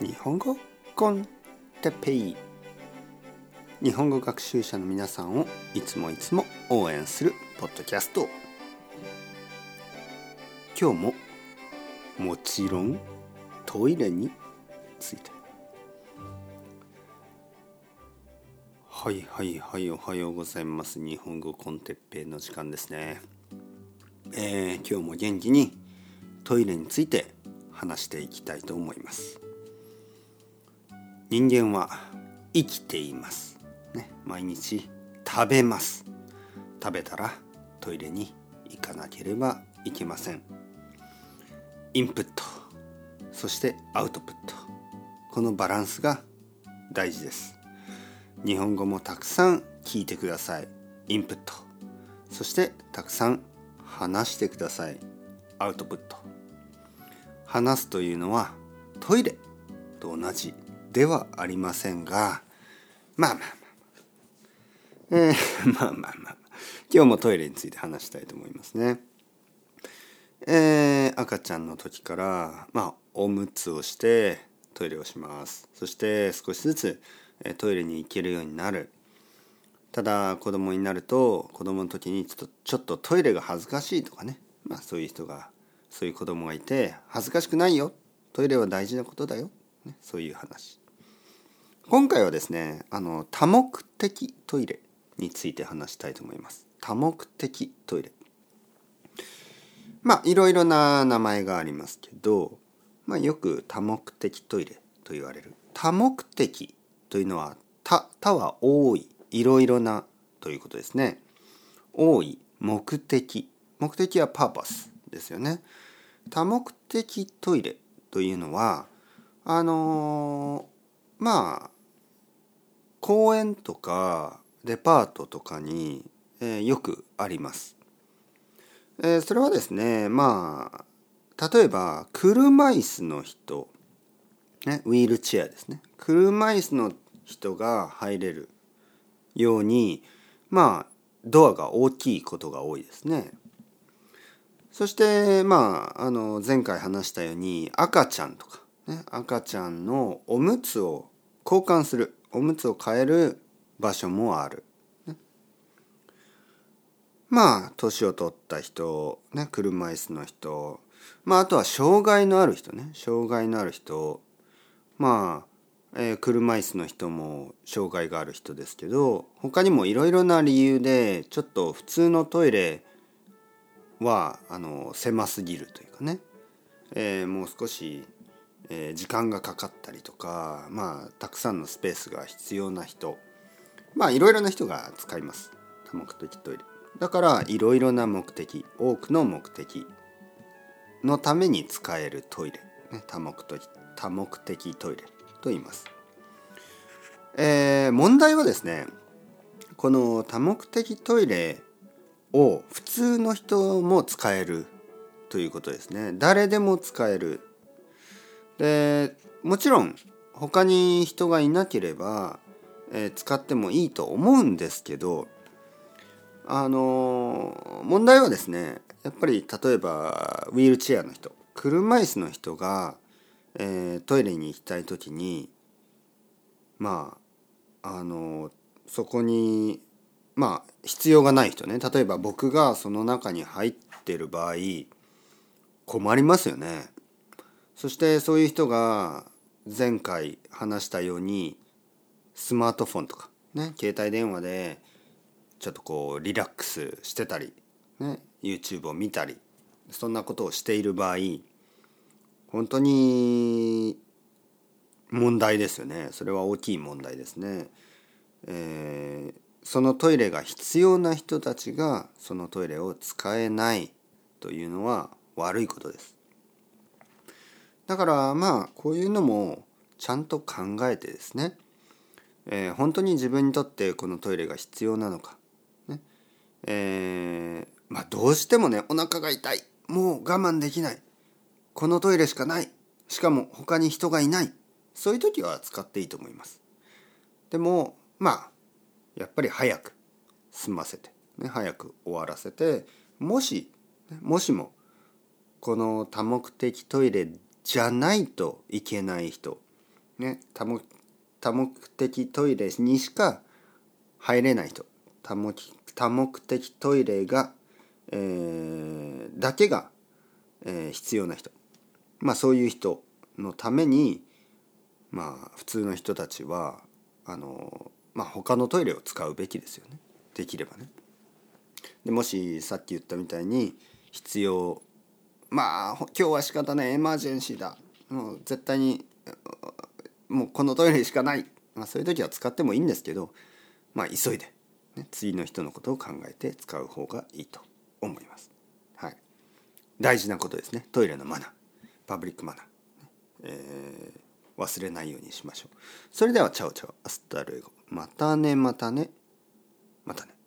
日本語コンテペイ。日本語学習者の皆さんをいつもいつも応援するポッドキャスト。今日ももちろんトイレについて。はいはいはいおはようございます。日本語コンテッペイの時間ですね。えー、今日も元気にトイレについて話していきたいと思います。人間は生きています、ね、毎日食べます。食べたらトイレに行かなければいけません。インプット。そしてアウトプット。このバランスが大事です。日本語もたくさん聞いてください。インプット。そしてたくさん話してください。アウトプット。話すというのはトイレと同じ。ではありませんがまあまあまあ。えー、まあまあまあ。今日もトイレについて話したいと思いますね。えー、赤ちゃんの時からまあおむつをしてトイレをします。そして少しずつトイレに行けるようになる。ただ子供になると子供の時にちょっとちょっとトイレが恥ずかしいとかね。まあそういう人がそういう子供がいて恥ずかしくないよ。トイレは大事なことだよ、ね、そういう話。今回はですねあの多目的トイレについて話したいと思います。多目的トイレ。まあいろいろな名前がありますけど、まあ、よく多目的トイレと言われる。多目的というのは多多は多い。いろいろなということですね。多い。目的。目的はパーパスですよね。多目的トイレというのはあのー、まあ公園とかデパートとかに、えー、よくあります。えー、それはですねまあ例えば車椅子の人、ね、ウィールチェアですね車椅子の人が入れるようにまあドアが大きいことが多いですね。そしてまああの前回話したように赤ちゃんとか、ね、赤ちゃんのおむつを交換するおむつを変える場所もある。ね、まあ年を取った人、ね、車椅子の人、まあ、あとは障害のある人ね。障害のある人まあ、えー、車椅子の人も障害がある人ですけど他にもいろいろな理由でちょっと普通のトイレはあの狭すぎるというかね、えー、もう少しえー、時間がかかったりとかまあたくさんのスペースが必要な人まあいろいろな人が使います。多目的トイレ。だからいろいろな目的多くの目的のために使えるトイレ、ね、多目的多目的トイレと言います、えー、問題はですねこの多目的トイレを普通の人も使えるということですね。誰でも使えるでもちろん他に人がいなければ、えー、使ってもいいと思うんですけどあの問題はですねやっぱり例えばウィールチェアの人車椅子の人が、えー、トイレに行きたい時にまああのそこにまあ必要がない人ね例えば僕がその中に入ってる場合困りますよね。そしてそういう人が前回話したようにスマートフォンとかね携帯電話でちょっとこうリラックスしてたり、ね、YouTube を見たりそんなことをしている場合本当に問題ですよねそれは大きい問題ですね。えー、そのトイレが必要な人たちがそのトイレを使えないというのは悪いことです。だからまあこういうのもちゃんと考えてですね、えー、本当に自分にとってこのトイレが必要なのか、ねえー、まあどうしてもねお腹が痛いもう我慢できないこのトイレしかないしかも他に人がいないそういう時は使っていいと思います。でもまあやっぱり早く済ませて、ね、早く終わらせてもしもしもこの多目的トイレじゃないといけない人。ね多目多目的トイレにしか入れない人。多目多目的トイレが、えー、だけが、えー、必要な人。まあそういう人のためにまあ普通の人たちはあのまあ他のトイレを使うべきですよね。できればね。でもしさっき言ったみたいに必要まあ今日は仕方ないエマージェンシーだ。もう絶対にもうこのトイレしかない、まあ、そういう時は使ってもいいんですけどまあ急いで、ね、次の人のことを考えて使う方がいいと思います。はい、大事なことですね。トイレのマナー。パブリックマナー、えー、忘れないようにしましょう。それではチャオチャオ。アスタルエゴ。またねまたね。またね。